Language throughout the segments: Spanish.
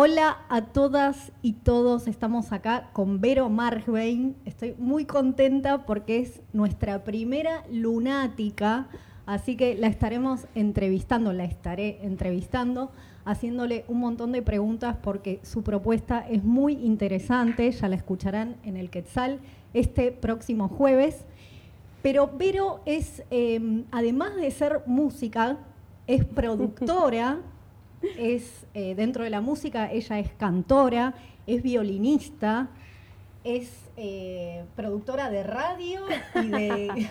Hola a todas y todos, estamos acá con Vero Margvein. Estoy muy contenta porque es nuestra primera lunática, así que la estaremos entrevistando, la estaré entrevistando, haciéndole un montón de preguntas porque su propuesta es muy interesante, ya la escucharán en el Quetzal este próximo jueves. Pero Vero es, eh, además de ser música, es productora es eh, dentro de la música, ella es cantora, es violinista, es eh, productora de radio y de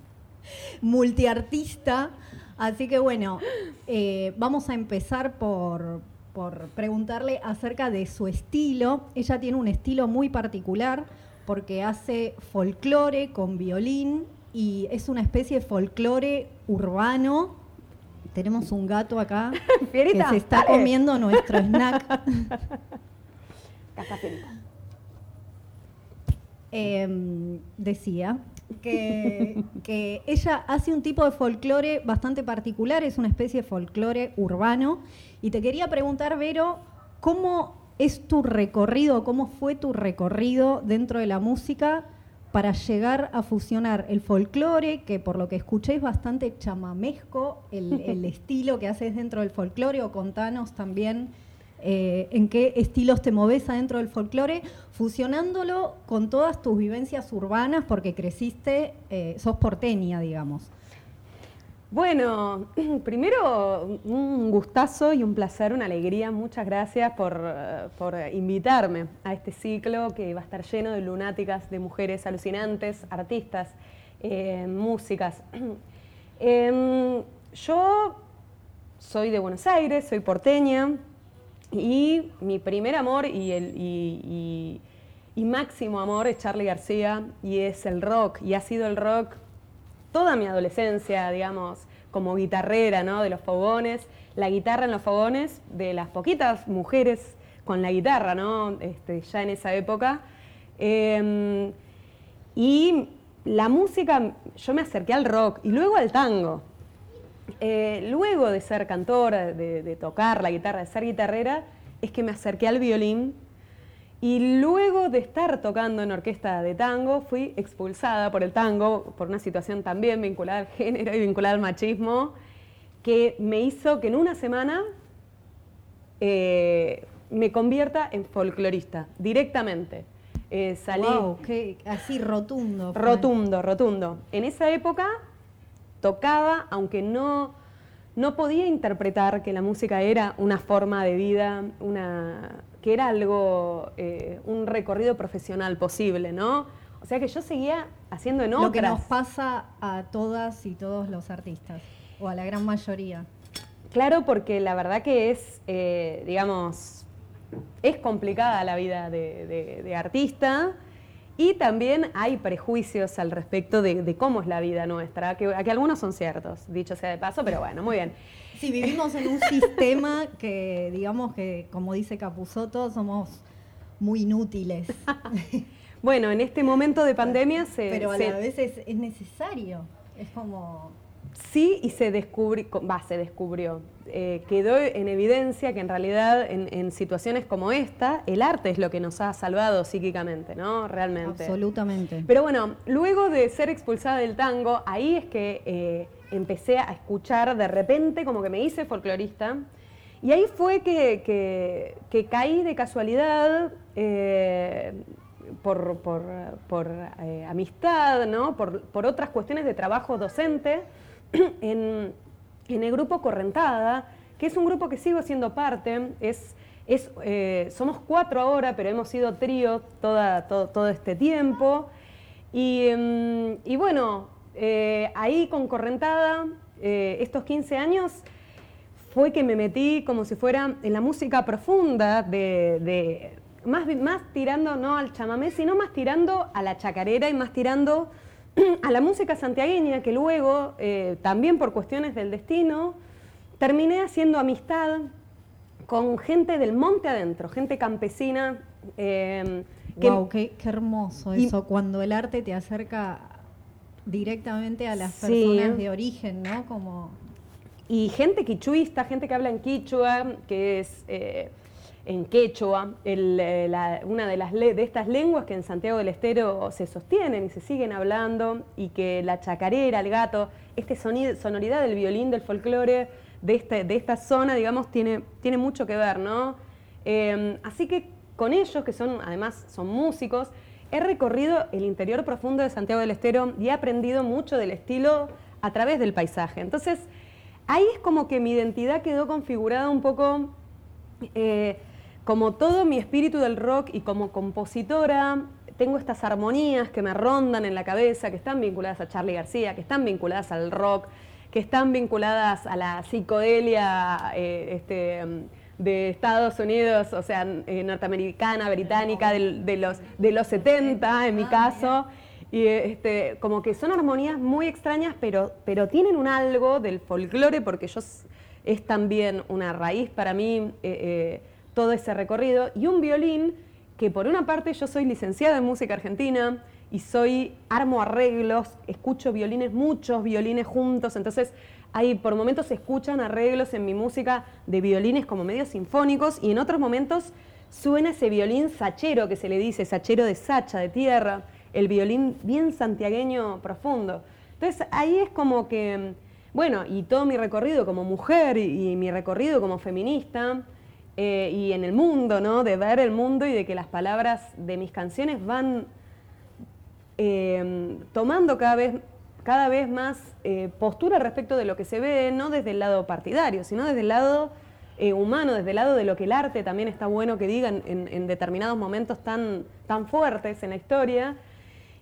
multiartista. Así que bueno, eh, vamos a empezar por, por preguntarle acerca de su estilo. Ella tiene un estilo muy particular porque hace folclore con violín y es una especie de folclore urbano tenemos un gato acá que se está comiendo nuestro snack. Em, decía que, que, ella hace un tipo de folclore bastante particular, es una especie de folclore urbano. Y te quería preguntar, Vero, ¿cómo es tu recorrido, cómo fue tu recorrido dentro de la música para llegar a fusionar el folclore, que por lo que escuché es bastante chamamesco, el, estilo que haces dentro del folclore, o contanos también eh, en qué estilos te moves adentro del folclore, fusionándolo con todas tus vivencias urbanas, porque creciste, eh, sos porteña, digamos. Bueno, primero un gustazo y un placer, una alegría. Muchas gracias por, invitarme a este ciclo que va a estar lleno de lunáticas, de mujeres alucinantes, artistas, eh, músicas. Em, yo soy de Buenos Aires, soy porteña y mi primer amor y, el, y máximo amor es Charlie García y es el rock y ha sido el rock toda mi adolescencia, digamos, como guitarrera, ¿no? De los fogones, la guitarra en los fogones, de las poquitas mujeres con la guitarra, ¿no? Este, ya en esa época. Em, y la música, yo me acerqué al rock y luego al tango. Eh, luego de ser cantora, de tocar la guitarra, de ser guitarrera, es que me acerqué al violín y luego de estar tocando en orquesta de tango, fui expulsada por el tango, por una situación también vinculada al género y vinculada al machismo, que me hizo que en una semana eh, me convierta en folclorista, directamente. Eh, wow, así rotundo. Rotundo, rotundo. En esa época tocaba, aunque no, no podía interpretar que la música era una forma de vida, una, que era algo, eh, un recorrido profesional posible, ¿no? O sea que yo seguía haciendo en otras. Lo que nos pasa a todas y todos los artistas, o a la gran mayoría. Claro, porque la verdad que es, eh, digamos, es complicada la vida de, artista y también hay prejuicios al respecto de, cómo es la vida nuestra, que, que algunos son ciertos, dicho sea de paso, pero bueno, muy bien. Sí, vivimos en un sistema que, digamos que, como dice Capuzoto, somos muy inútiles. bueno, en este momento de pandemia se... Pero a la vez es, necesario. Es como... Sí, y se descubrió, va, se descubrió. Eh, quedó en evidencia que en realidad en, en, situaciones como esta, el arte es lo que nos ha salvado psíquicamente, ¿no? Realmente. Absolutamente. Pero bueno, luego de ser expulsada del tango, ahí es que eh, empecé a escuchar de repente, como que me hice folclorista. Y ahí fue que, caí de casualidad eh, por, eh, amistad, ¿no? por, otras cuestiones de trabajo docente en, el grupo Correntada, que es un grupo que sigo siendo parte. Es, es, eh, somos cuatro ahora, pero hemos sido trío toda, todo, este tiempo. Y, mm, y bueno, eh, ahí con Correntada, eh, estos 15 años, fue que me metí como si fuera en la música profunda, de, más, más tirando no al chamamé, sino más tirando a la chacarera y más tirando a la música santiagueña, que luego, eh, también por cuestiones del destino, terminé haciendo amistad con gente del monte adentro, gente campesina. wow, qué, hermoso eso, cuando el arte te acerca directamente a las personas de origen, ¿no? Como... Y gente quichuista, gente que habla en quichua, que es... Eh, en quechua, eh, una de, las de estas lenguas que en Santiago del Estero se sostienen y se siguen hablando, y que la chacarera, el gato, esta sonoridad del violín, del folclore de, este, de esta zona, digamos, tiene, tiene mucho que ver, ¿no? Em, así que con ellos, que son además son músicos, he recorrido el interior profundo de Santiago del Estero y he aprendido mucho del estilo a través del paisaje. Entonces, ahí es como que mi identidad quedó configurada un poco eh, como todo mi espíritu del rock y como compositora, tengo estas armonías que me rondan en la cabeza, que están vinculadas a Charlie García, que están vinculadas al rock, que están vinculadas a la psicodelia eh, este, de Estados Unidos, o sea, eh, norteamericana, británica, de, los, de los 70 en mi caso. Y este, como que son armonías muy extrañas, pero, pero tienen un algo del folclore, porque yo es también una raíz para mí. Eh, todo ese recorrido, y un violín que por una parte yo soy licenciada en música argentina y soy, armo arreglos, escucho violines, muchos violines juntos, entonces hay por momentos se escuchan arreglos en mi música de violines como medios sinfónicos y en otros momentos suena ese violín sachero que se le dice, sachero de sacha, de tierra, el violín bien santiagueño profundo. Entonces ahí es como que, bueno, y todo mi recorrido como mujer y mi recorrido como feminista, eh, y en el mundo, ¿no? De ver el mundo y de que las palabras de mis canciones van eh, tomando cada vez, cada vez más eh, postura respecto de lo que se ve, no desde el lado partidario, sino desde el lado humano, desde el lado de lo que el arte también está bueno que digan en, determinados momentos tan, tan fuertes en la historia.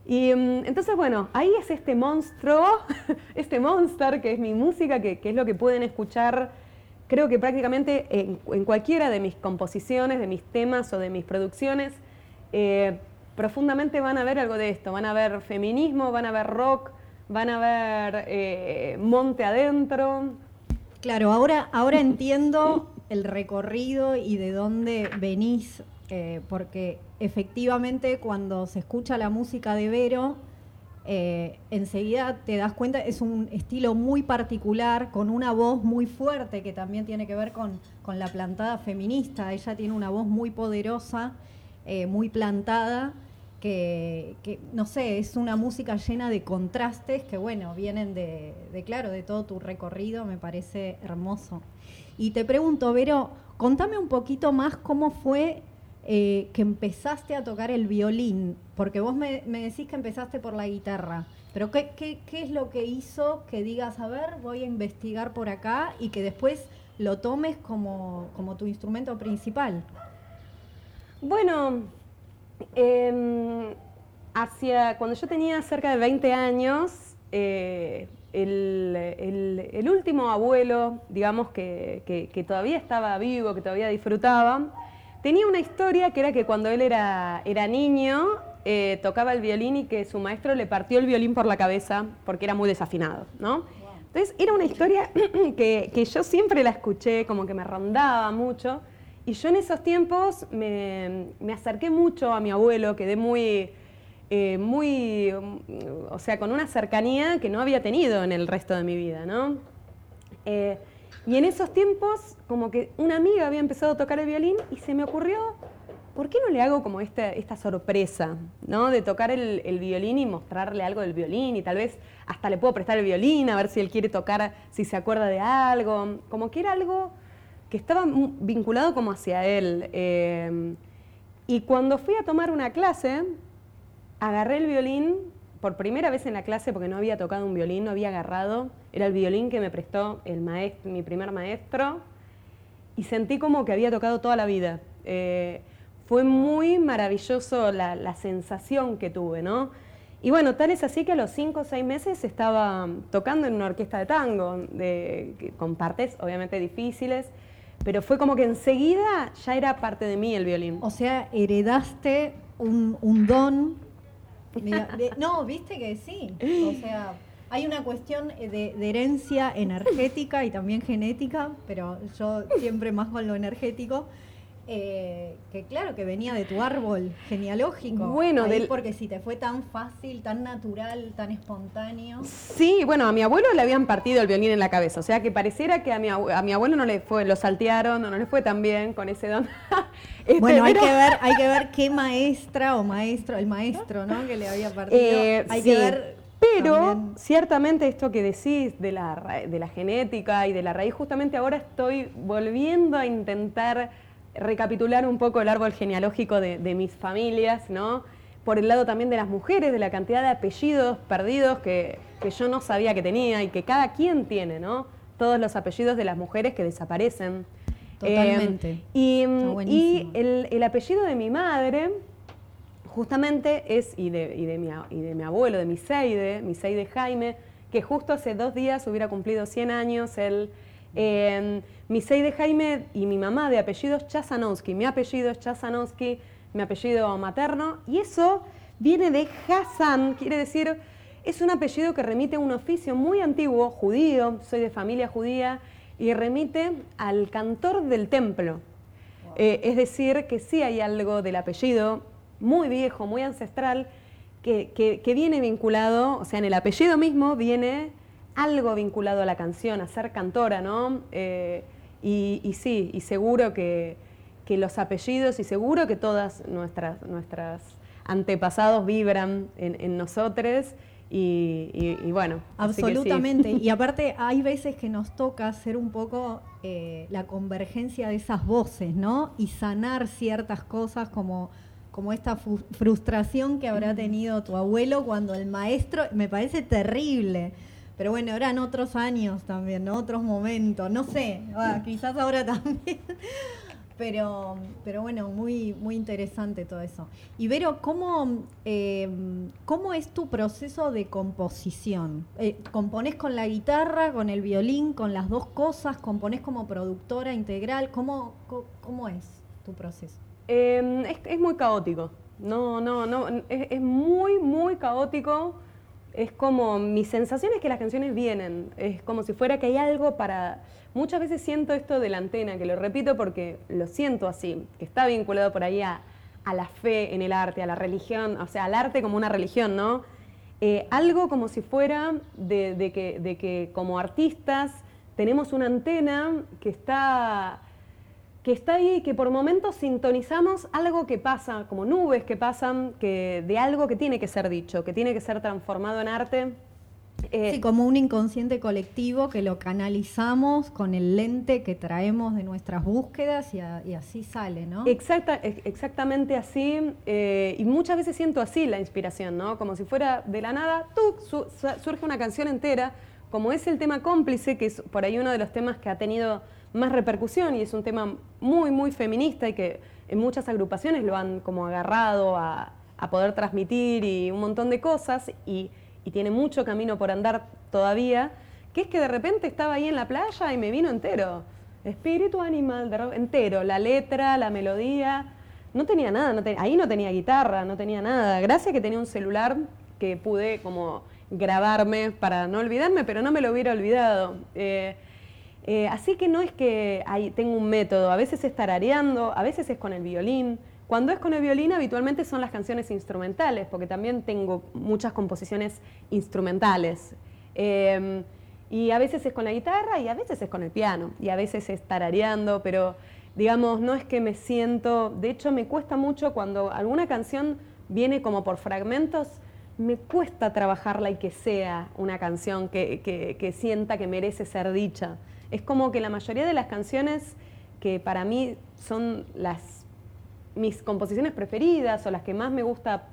Y mm, entonces, bueno, ahí es este monstruo, este monster que es mi música, que es lo que pueden escuchar creo que prácticamente en, cualquiera de mis composiciones, de mis temas o de mis producciones, eh, profundamente van a ver algo de esto. Van a ver feminismo, van a ver rock, van a ver eh, monte adentro. Claro, ahora, ahora entiendo el recorrido y de dónde venís, eh, porque efectivamente cuando se escucha la música de Vero, eh, enseguida te das cuenta, es un estilo muy particular, con una voz muy fuerte, que también tiene que ver con, la plantada feminista. Ella tiene una voz muy poderosa, eh, muy plantada, que, no sé, es una música llena de contrastes que, bueno, vienen de, de, claro, de todo tu recorrido, me parece hermoso. Y te pregunto, Vero, contame un poquito más cómo fue eh, que empezaste a tocar el violín, porque vos me, decís que empezaste por la guitarra, pero ¿qué, ¿qué, es lo que hizo que digas, a ver, voy a investigar por acá y que después lo tomes como, como tu instrumento principal? Bueno, em, hacia cuando yo tenía cerca de 20 años, eh, el, el, último abuelo, digamos, que, que, que, todavía estaba vivo, que todavía disfrutaba, Tenía una historia que era que cuando él era, era niño eh, tocaba el violín y que su maestro le partió el violín por la cabeza porque era muy desafinado, ¿no? Entonces era una historia que, yo siempre la escuché, como que me rondaba mucho. Y yo en esos tiempos me, acerqué mucho a mi abuelo, quedé muy, eh, muy, o sea, con una cercanía que no había tenido en el resto de mi vida, ¿no? Eh, y en esos tiempos, como que una amiga había empezado a tocar el violín y se me ocurrió, ¿por qué no le hago como esta, esta sorpresa, ¿no? De tocar el, violín y mostrarle algo del violín y tal vez hasta le puedo prestar el violín a ver si él quiere tocar, si se acuerda de algo. Como que era algo que estaba vinculado como hacia él. Eh, y cuando fui a tomar una clase, agarré el violín por primera vez en la clase, porque no había tocado un violín, no había agarrado, era el violín que me prestó el maestro, mi primer maestro, y sentí como que había tocado toda la vida. Eh, fue muy maravilloso la, sensación que tuve, ¿no? Y bueno, tal es así que a los cinco o seis meses estaba tocando en una orquesta de tango, de, con partes obviamente difíciles, pero fue como que enseguida ya era parte de mí el violín. O sea, heredaste un don no, viste que sí. O sea, hay una cuestión de, herencia energética y también genética, pero yo siempre más con lo energético. Eh, que claro, que venía de tu árbol genealógico. Bueno, del... porque si te fue tan fácil, tan natural, tan espontáneo. Sí, bueno, a mi abuelo le habían partido el violín en la cabeza, o sea que pareciera que a mi, a mi abuelo no le fue, lo saltearon, no le fue tan bien con ese don. Este, bueno, hay que ver, hay que ver qué maestra o maestro, el maestro, ¿no? Que le había partido. Eh, hay que ver pero ciertamente esto que decís de la, de la genética y de la raíz, justamente ahora estoy volviendo a intentar recapitular un poco el árbol genealógico de, mis familias, ¿no? Por el lado también de las mujeres, de la cantidad de apellidos perdidos que, yo no sabía que tenía y que cada quien tiene, ¿no? Todos los apellidos de las mujeres que desaparecen. Totalmente. Eh, y, el, apellido de mi madre, justamente es, y de, y de, mi, y de mi abuelo, de mi Seide, mi Seide Jaime, que justo hace dos días hubiera cumplido 100 años, él eh, mi de Jaime y mi mamá de apellidos Chazanowski. Mi apellido es Chazanowski, mi apellido materno. Y eso viene de Hassan, quiere decir, es un apellido que remite a un oficio muy antiguo, judío, soy de familia judía, y remite al cantor del templo. Eh, es decir, que sí hay algo del apellido muy viejo, muy ancestral, que, viene vinculado, o sea, en el apellido mismo viene algo vinculado a la canción, a ser cantora, ¿no? Eh, y, sí, y seguro que, los apellidos y seguro que todas nuestras, nuestras antepasados vibran en, nosotros. Y, bueno. Absolutamente. Y aparte hay veces que nos toca hacer un poco eh, la convergencia de esas voces, ¿no? Y sanar ciertas cosas como, como esta frustración que habrá tenido tu abuelo cuando el maestro, me parece terrible pero bueno, eran otros años también. Otros momentos, no sé, ah, quizás ahora también. Pero, pero bueno, muy, muy interesante todo eso. Y Vero, ¿cómo, eh, ¿cómo es tu proceso de composición? Eh, ¿Componés con la guitarra, con el violín, con las dos cosas? ¿Componés como productora integral? ¿Cómo, cómo, es tu proceso? Em, es, muy caótico. No, no, no. es muy, muy caótico es como, mi sensación es que las canciones vienen, es como si fuera que hay algo para... Muchas veces siento esto de la antena, que lo repito porque lo siento así, que está vinculado por ahí a, la fe en el arte, a la religión, o sea, al arte como una religión, ¿no? Eh, algo como si fuera de, que, de que como artistas tenemos una antena que está que está ahí y que por momentos sintonizamos algo que pasa, como nubes que pasan, que, de algo que tiene que ser dicho, que tiene que ser transformado en arte. Eh, sí, como un inconsciente colectivo que lo canalizamos con el lente que traemos de nuestras búsquedas y, así sale, ¿no? Exacta, exactamente así. Eh, y muchas veces siento así la inspiración, ¿no? Como si fuera de la nada, ¡tuc! surge una canción entera, como es el tema cómplice, que es por ahí uno de los temas que ha tenido más repercusión y es un tema muy, muy feminista y que en muchas agrupaciones lo han como agarrado a, poder transmitir y un montón de cosas y, tiene mucho camino por andar todavía, que es que de repente estaba ahí en la playa y me vino entero. Espíritu animal, entero, la letra, la melodía, no tenía nada, ahí no tenía guitarra, no tenía nada. Gracias que tenía un celular que pude como grabarme para no olvidarme, pero no me lo hubiera olvidado. Eh, eh, así que no es que tengo un método, a veces es tarareando, a veces es con el violín. Cuando es con el violín habitualmente son las canciones instrumentales, porque también tengo muchas composiciones instrumentales. Em, y a veces es con la guitarra y a veces es con el piano y a veces es tarareando, pero digamos, no es que me siento, de hecho me cuesta mucho cuando alguna canción viene como por fragmentos, me cuesta trabajarla y que sea una canción que sienta que merece ser dicha. Es como que la mayoría de las canciones que para mí son las mis composiciones preferidas o las que más me gusta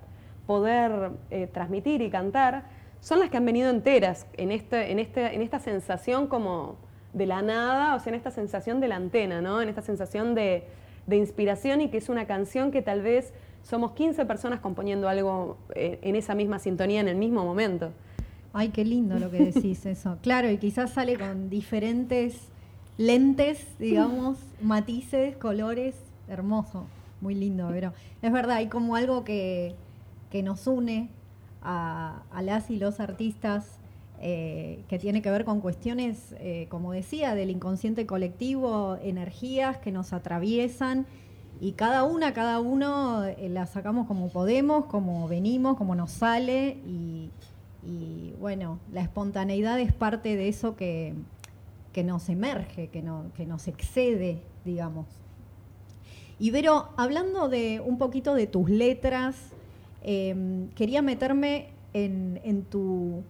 poder eh, transmitir y cantar, son las que han venido enteras en, este, en, este, en esta sensación como de la nada, o sea, en esta sensación de la antena, ¿no? En esta sensación de, de inspiración y que es una canción que tal vez somos 15 personas componiendo algo eh, en esa misma sintonía en el mismo momento. Ay, qué lindo lo que decís eso. Claro, y quizás sale con diferentes lentes, digamos, matices, colores, hermoso, muy lindo, pero es verdad, hay como algo que, nos une a, las y los artistas eh, que tiene que ver con cuestiones, eh, como decía, del inconsciente colectivo, energías que nos atraviesan y cada una, cada uno eh, la sacamos como podemos, como venimos, como nos sale y, bueno, la espontaneidad es parte de eso que, nos emerge, que, no, que nos excede, digamos. Y Vero, hablando de un poquito de tus letras, em, quería meterme en, tu,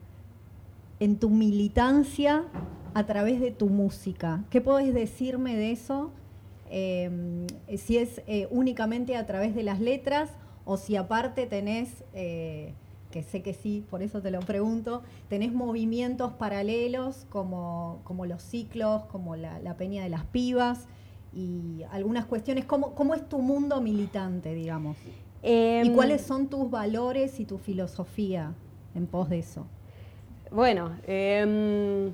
en tu militancia a través de tu música. ¿Qué podés decirme de eso? Em, si es eh, únicamente a través de las letras o si aparte tenés, eh, que sé que sí, por eso te lo pregunto, tenés movimientos paralelos como, como los ciclos, como la, Peña de las Pibas y algunas cuestiones. ¿Cómo, cómo es tu mundo militante, digamos? ¿Y em, cuáles son tus valores y tu filosofía en pos de eso? Bueno, em,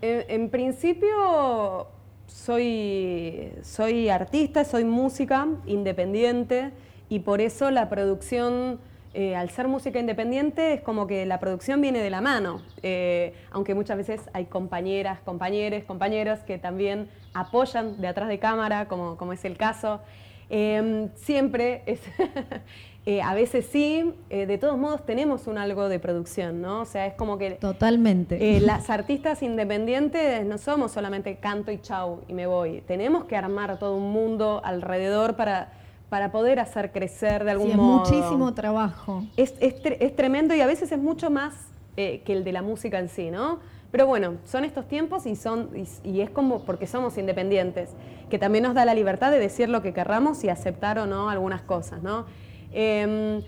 en, principio soy, soy artista, soy música independiente y por eso la producción, eh, al ser música independiente, es como que la producción viene de la mano, eh, aunque muchas veces hay compañeras, compañeros, compañeros que también apoyan de atrás de cámara, como, como es el caso. Em, siempre es, Eh, a veces sí, de todos modos tenemos un algo de producción, ¿no? O sea, es como que... Totalmente. Las artistas independientes no somos solamente canto y chau y me voy. Tenemos que armar todo un mundo alrededor para, para poder hacer crecer de algún sí, modo. Es muchísimo trabajo. Es, es, tremendo y a veces es mucho más que el de la música en sí, ¿no? Pero bueno, son estos tiempos y, son, y, es como porque somos independientes, que también nos da la libertad de decir lo que querramos y aceptar o no algunas cosas, ¿no? Em,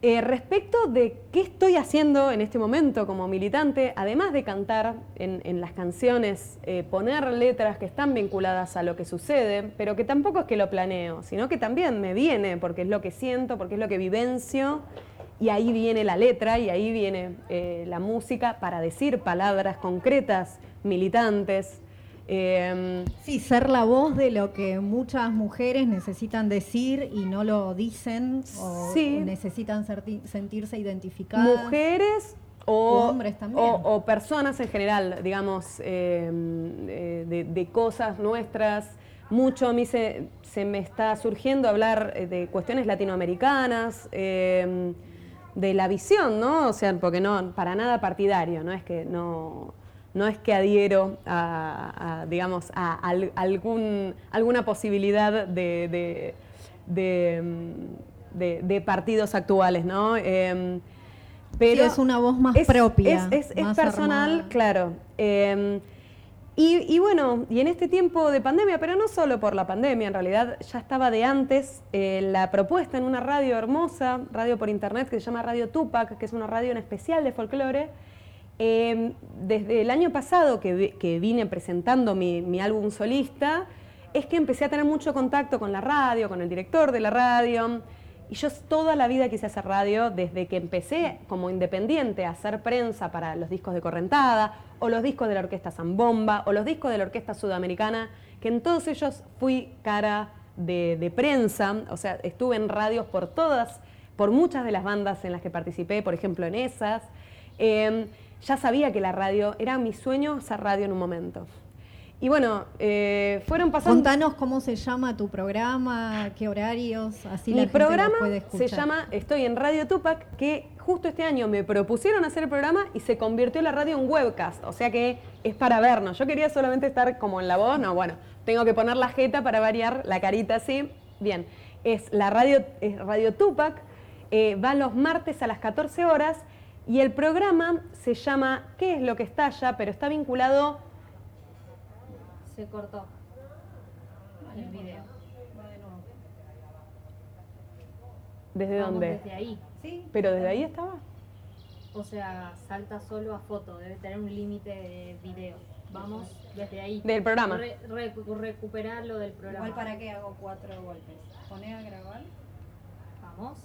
eh, respecto de qué estoy haciendo en este momento como militante, además de cantar en, las canciones, eh, poner letras que están vinculadas a lo que sucede, pero que tampoco es que lo planeo, sino que también me viene, porque es lo que siento, porque es lo que vivencio, y ahí viene la letra y ahí viene eh, la música para decir palabras concretas, militantes. Em, sí, ser la voz de lo que muchas mujeres necesitan decir y no lo dicen o, necesitan sentirse identificadas. Mujeres o, hombres también. O, personas en general, digamos, em, de, cosas nuestras. Mucho a mí se, se me está surgiendo hablar eh, de cuestiones latinoamericanas, em, de la visión, ¿no? O sea, porque no, para nada partidario, no es que no no es que adhiero a, digamos, a, algún, alguna posibilidad de, de, partidos actuales, ¿no? Em, pero es una voz más propia. Es, personal, claro. Em, y, bueno, y en este tiempo de pandemia, pero no solo por la pandemia, en realidad ya estaba de antes eh, la propuesta en una radio hermosa, radio por internet que se llama Radio Tupac, que es una radio en especial de folclore, Em, desde el año pasado que, vine presentando mi, álbum solista, es que empecé a tener mucho contacto con la radio, con el director de la radio. Y yo toda la vida quise hacer radio, desde que empecé como independiente a hacer prensa para los discos de Correntada, o los discos de la Orquesta Zambomba, o los discos de la Orquesta Sudamericana, que en todos ellos fui cara de, prensa, o sea, estuve en radios por todas, por muchas de las bandas en las que participé, por ejemplo en esas. Em, ya sabía que la radio, era mi sueño hacer radio en un momento. Y bueno, eh, fueron pasando... Contanos cómo se llama tu programa, qué horarios, así Mi la gente programa puede se llama Estoy en Radio Tupac, que justo este año me propusieron hacer el programa y se convirtió la radio en webcast, o sea que es para vernos. Yo quería solamente estar como en la voz, no, bueno, tengo que poner la jeta para variar, la carita así. Bien, es la radio, es Radio Tupac, eh, va los martes a las 14 horas y el programa se llama ¿Qué es lo que estalla? Pero está vinculado... Se cortó el video. ¿Desde dónde? Desde ahí. ¿Sí? ¿Pero desde ahí estaba? O sea, salta solo a foto, debe tener un límite de video. Vamos desde ahí. Del programa. recuperar lo del programa. Igual para qué hago cuatro golpes. Pone a grabar. Vamos.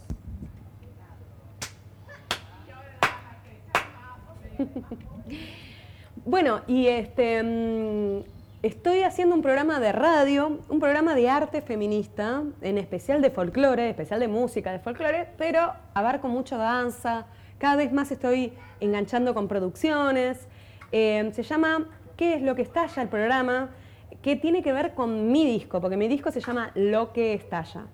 bueno, y este, mm, estoy haciendo un programa de radio, un programa de arte feminista, en especial de folclore, especial de música de folclore, pero abarco mucho danza, cada vez más estoy enganchando con producciones. Eh, se llama ¿Qué es lo que estalla el programa? que tiene que ver con mi disco, porque mi disco se llama Lo que estalla.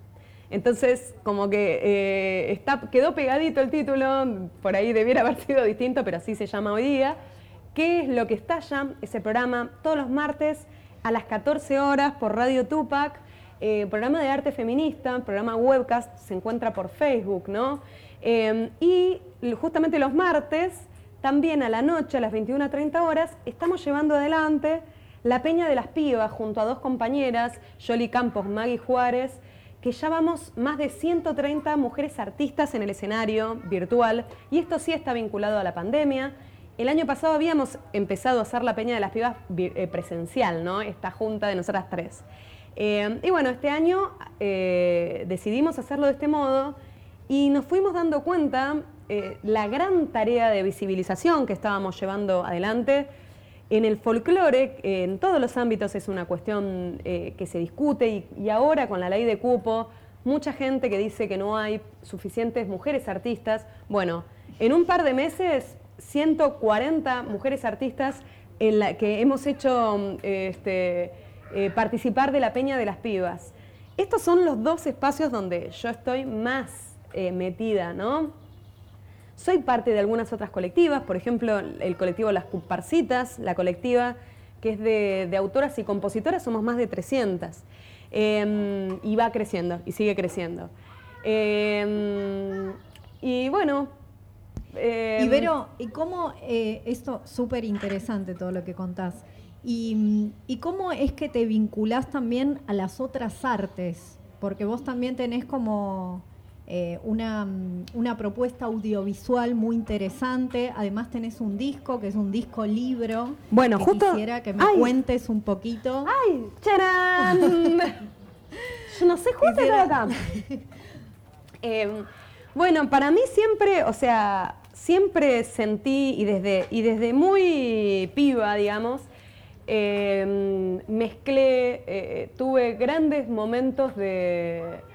Entonces, como que eh, quedó pegadito el título, por ahí debiera haber sido distinto, pero así se llama hoy día. ¿Qué es lo que estalla? Ese programa todos los martes a las 14 horas por Radio Tupac, eh, programa de arte feminista, programa webcast, se encuentra por Facebook, ¿no? Eh, y justamente los martes, también a la noche, a las 21.30 horas, estamos llevando adelante la Peña de las Pibas junto a dos compañeras, Yoli Campos, Maggie Juárez, que ya vamos más de 130 mujeres artistas en el escenario virtual, y esto sí está vinculado a la pandemia. El año pasado habíamos empezado a hacer la Peña de las Pibas eh, presencial, ¿no? Esta junta de nosotras tres. Eh, y bueno, este año eh, decidimos hacerlo de este modo y nos fuimos dando cuenta la gran tarea de visibilización que estábamos llevando adelante. En el folclore, en todos los ámbitos es una cuestión que se discute y, ahora con la ley de cupo, mucha gente que dice que no hay suficientes mujeres artistas. Bueno, en un par de meses 140 mujeres artistas en la que hemos hecho este, eh, participar de la Peña de las Pibas. Estos son los dos espacios donde yo estoy más eh, metida, ¿no? Soy parte de algunas otras colectivas, por ejemplo, el colectivo Las Comparsitas, la colectiva que es de, autoras y compositoras, somos más de 300. Em, y va creciendo, y sigue creciendo. Em, y bueno, eh, Ibero, ¿y cómo, eh, esto súper interesante todo lo que contás, y, cómo es que te vinculás también a las otras artes? Porque vos también tenés como eh, una, una, propuesta audiovisual muy interesante, además tenés un disco, que es un disco libro. Bueno, justo... Quisiera que me cuentes un poquito. ¡Ay! ¡Charán! Yo no sé, justo acá. bueno, para mí siempre, o sea, siempre sentí, y desde, y desde muy piba, digamos, em, mezclé, eh, tuve grandes momentos de,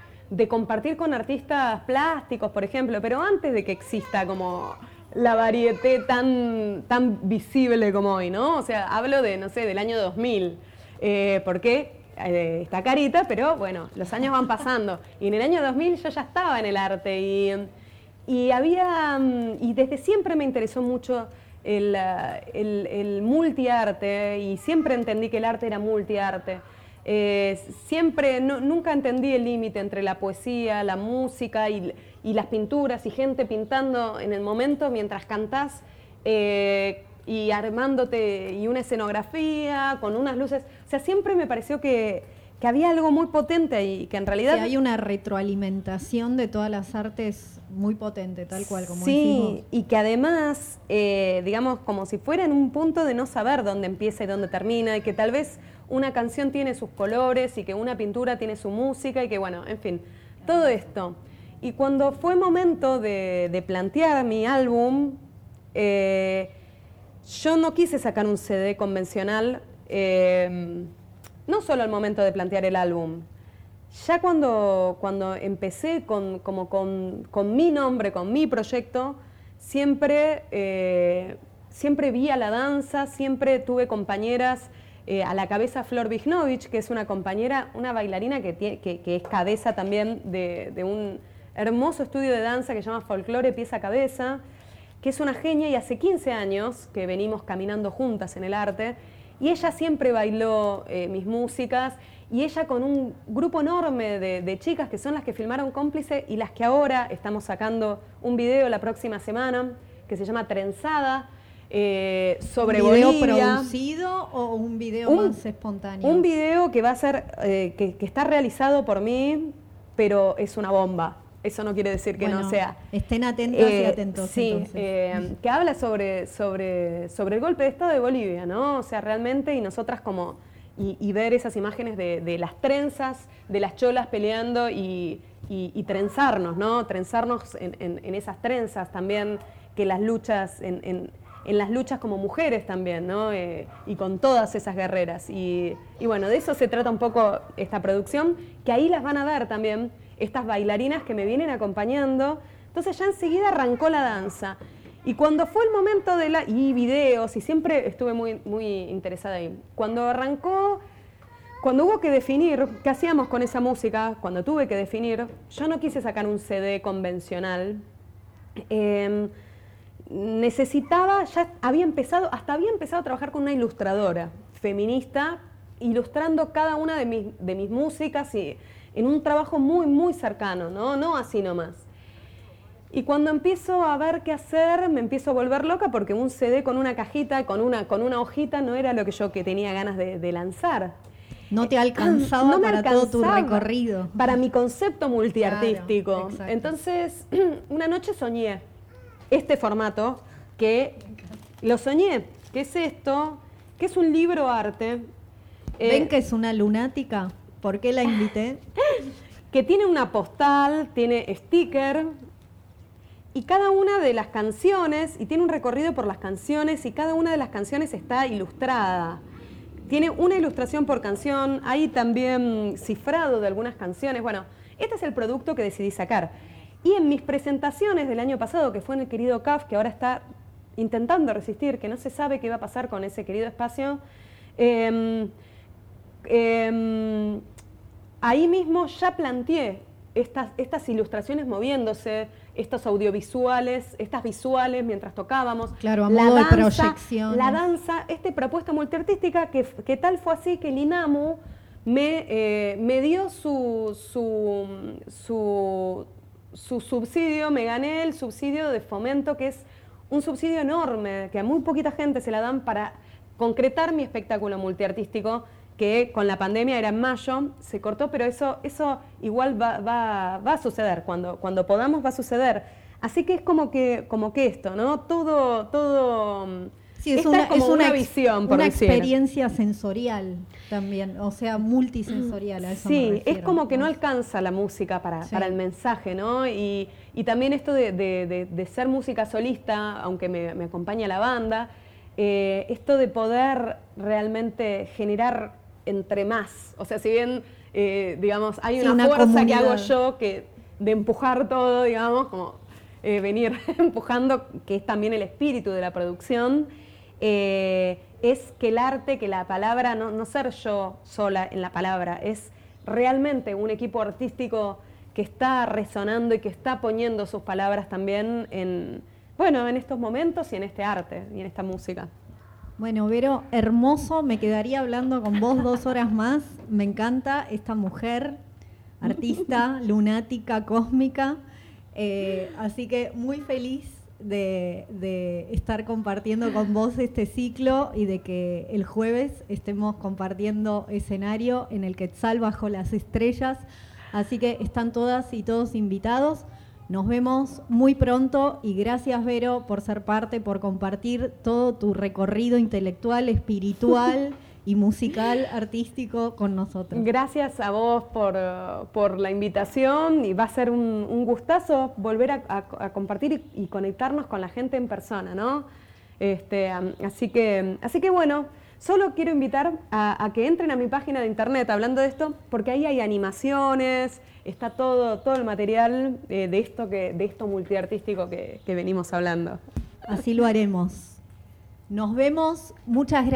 compartir con artistas plásticos, por ejemplo, pero antes de que exista como la varieté tan, tan visible como hoy, ¿no? O sea, hablo de, no sé, del año 2000, eh, porque eh, está carita, pero bueno, los años van pasando. Y en el año 2000 yo ya estaba en el arte y y había, mm, y desde siempre me interesó mucho el, el, multiarte y siempre entendí que el arte era multiarte. Eh, siempre, nunca entendí el límite entre la poesía, la música y, las pinturas y gente pintando en el momento mientras cantás eh, y armándote y una escenografía con unas luces. O sea, siempre me pareció que, que había algo muy potente y que en realidad... hay una retroalimentación de todas las artes muy potente, tal cual, como Sí, y que además, eh, digamos, como si fuera en un punto de no saber dónde empieza y dónde termina, y que tal vez una canción tiene sus colores y que una pintura tiene su música y que, bueno, en fin, todo esto. Y cuando fue momento de, plantear mi álbum, eh, yo no quise sacar un CD convencional. Eh, no solo al momento de plantear el álbum, ya cuando, cuando empecé con, como con, con, mi nombre, con mi proyecto, siempre, eh, siempre vi a la danza, siempre tuve compañeras, eh, a la cabeza Flor Vignovich, que es una compañera, una bailarina que, que, que es cabeza también de, de, un hermoso estudio de danza que se llama Folklore Pieza Cabeza, que es una genia y hace 15 años que venimos caminando juntas en el arte y ella siempre bailó eh, mis músicas y ella con un grupo enorme de, chicas que son las que filmaron cómplice y las que ahora estamos sacando un video la próxima semana que se llama Trenzada. Eh, sobre ¿Un video producido o un video más espontáneo? Un video que va a ser, eh, que, que está realizado por mí, pero es una bomba. Eso no quiere decir que no sea. Estén atentos y eh, atentos. Sí, eh, que habla sobre, sobre, sobre el golpe de Estado de Bolivia, ¿no? O sea, realmente, y nosotras como, y, ver esas imágenes de, las trenzas, de las cholas peleando y, trenzarnos, ¿no? Trenzarnos en, esas trenzas también, que las luchas, en, las luchas como mujeres también, ¿no? Eh, y con todas esas guerreras. Y, y bueno, de eso se trata un poco esta producción, que ahí las van a ver también estas bailarinas que me vienen acompañando. Entonces ya enseguida arrancó la danza. Y cuando fue el momento de la... y videos, y siempre estuve muy, muy interesada ahí. Cuando arrancó cuando hubo que definir qué hacíamos con esa música, cuando tuve que definir, yo no quise sacar un CD convencional. Em, necesitaba, ya había empezado, hasta había empezado a trabajar con una ilustradora feminista, ilustrando cada una de mis, de mis músicas y en un trabajo muy, muy cercano, ¿no? No así nomás. Y cuando empiezo a ver qué hacer, me empiezo a volver loca porque un CD con una cajita, con una, con una hojita, no era lo que yo que tenía ganas de, lanzar. No te alcanzaba para todo tu recorrido. Para mi concepto multiartístico. Entonces, una noche soñé este formato que lo soñé, que es esto, que es un libro arte. ¿Ven eh, que es una lunática? ¿Por qué la invité? que tiene una postal, tiene sticker, y cada una de las canciones, y tiene un recorrido por las canciones, y cada una de las canciones está ilustrada. Tiene una ilustración por canción, hay también cifrado de algunas canciones. Bueno, este es el producto que decidí sacar. Y en mis presentaciones del año pasado, que fue en el querido CAF, que ahora está intentando resistir, que no se sabe qué va a pasar con ese querido espacio, em, em, ahí mismo ya planteé estas, estas ilustraciones moviéndose, estos audiovisuales, estas visuales mientras tocábamos. Claro, a modo de proyección. La danza, esta propuesta multiartística que, que tal fue así que el INAMU me, eh, me dio su, su, su, su subsidio, me gané el subsidio de fomento, que es un subsidio enorme, que a muy poquita gente se la dan para concretar mi espectáculo multiartístico que con la pandemia era en mayo, se cortó, pero eso, eso igual va, va, va, a suceder, cuando, cuando podamos va a suceder. Así que es como que, como que esto, ¿no? Todo, todo... Sí, es, una, como una, visión, por una experiencia sensorial también, o sea, multisensorial. sí, es como que no alcanza la música para, para el mensaje, ¿no? Y, y también esto de, de, de, ser música solista, aunque me, me acompaña la banda, eh, esto de poder realmente generar entre más. O sea, si bien, eh, digamos, hay una, fuerza que hago yo que de empujar todo, digamos, como eh, venir empujando, que es también el espíritu de la producción, eh, es que el arte, que la palabra, no, no ser yo sola en la palabra, es realmente un equipo artístico que está resonando y que está poniendo sus palabras también en, bueno, en estos momentos y en este arte y en esta música. Bueno, Vero, hermoso, me quedaría hablando con vos dos horas más. Me encanta esta mujer, artista, lunática, cósmica. Eh, así que muy feliz de, estar compartiendo con vos este ciclo y de que el jueves estemos compartiendo escenario en el Quetzal bajo las estrellas. Así que están todas y todos invitados. Nos vemos muy pronto y gracias Vero por ser parte, por compartir todo tu recorrido intelectual, espiritual y musical, artístico con nosotros. Gracias a vos por, la invitación y va a ser un, gustazo volver a, compartir y, conectarnos con la gente en persona, ¿no? Este, así, que, así que bueno. Solo quiero invitar a, que entren a mi página de internet hablando de esto, porque ahí hay animaciones, está todo, todo el material eh, de, esto que, de esto multiartístico que, que venimos hablando. Así lo haremos. Nos vemos. Muchas gracias.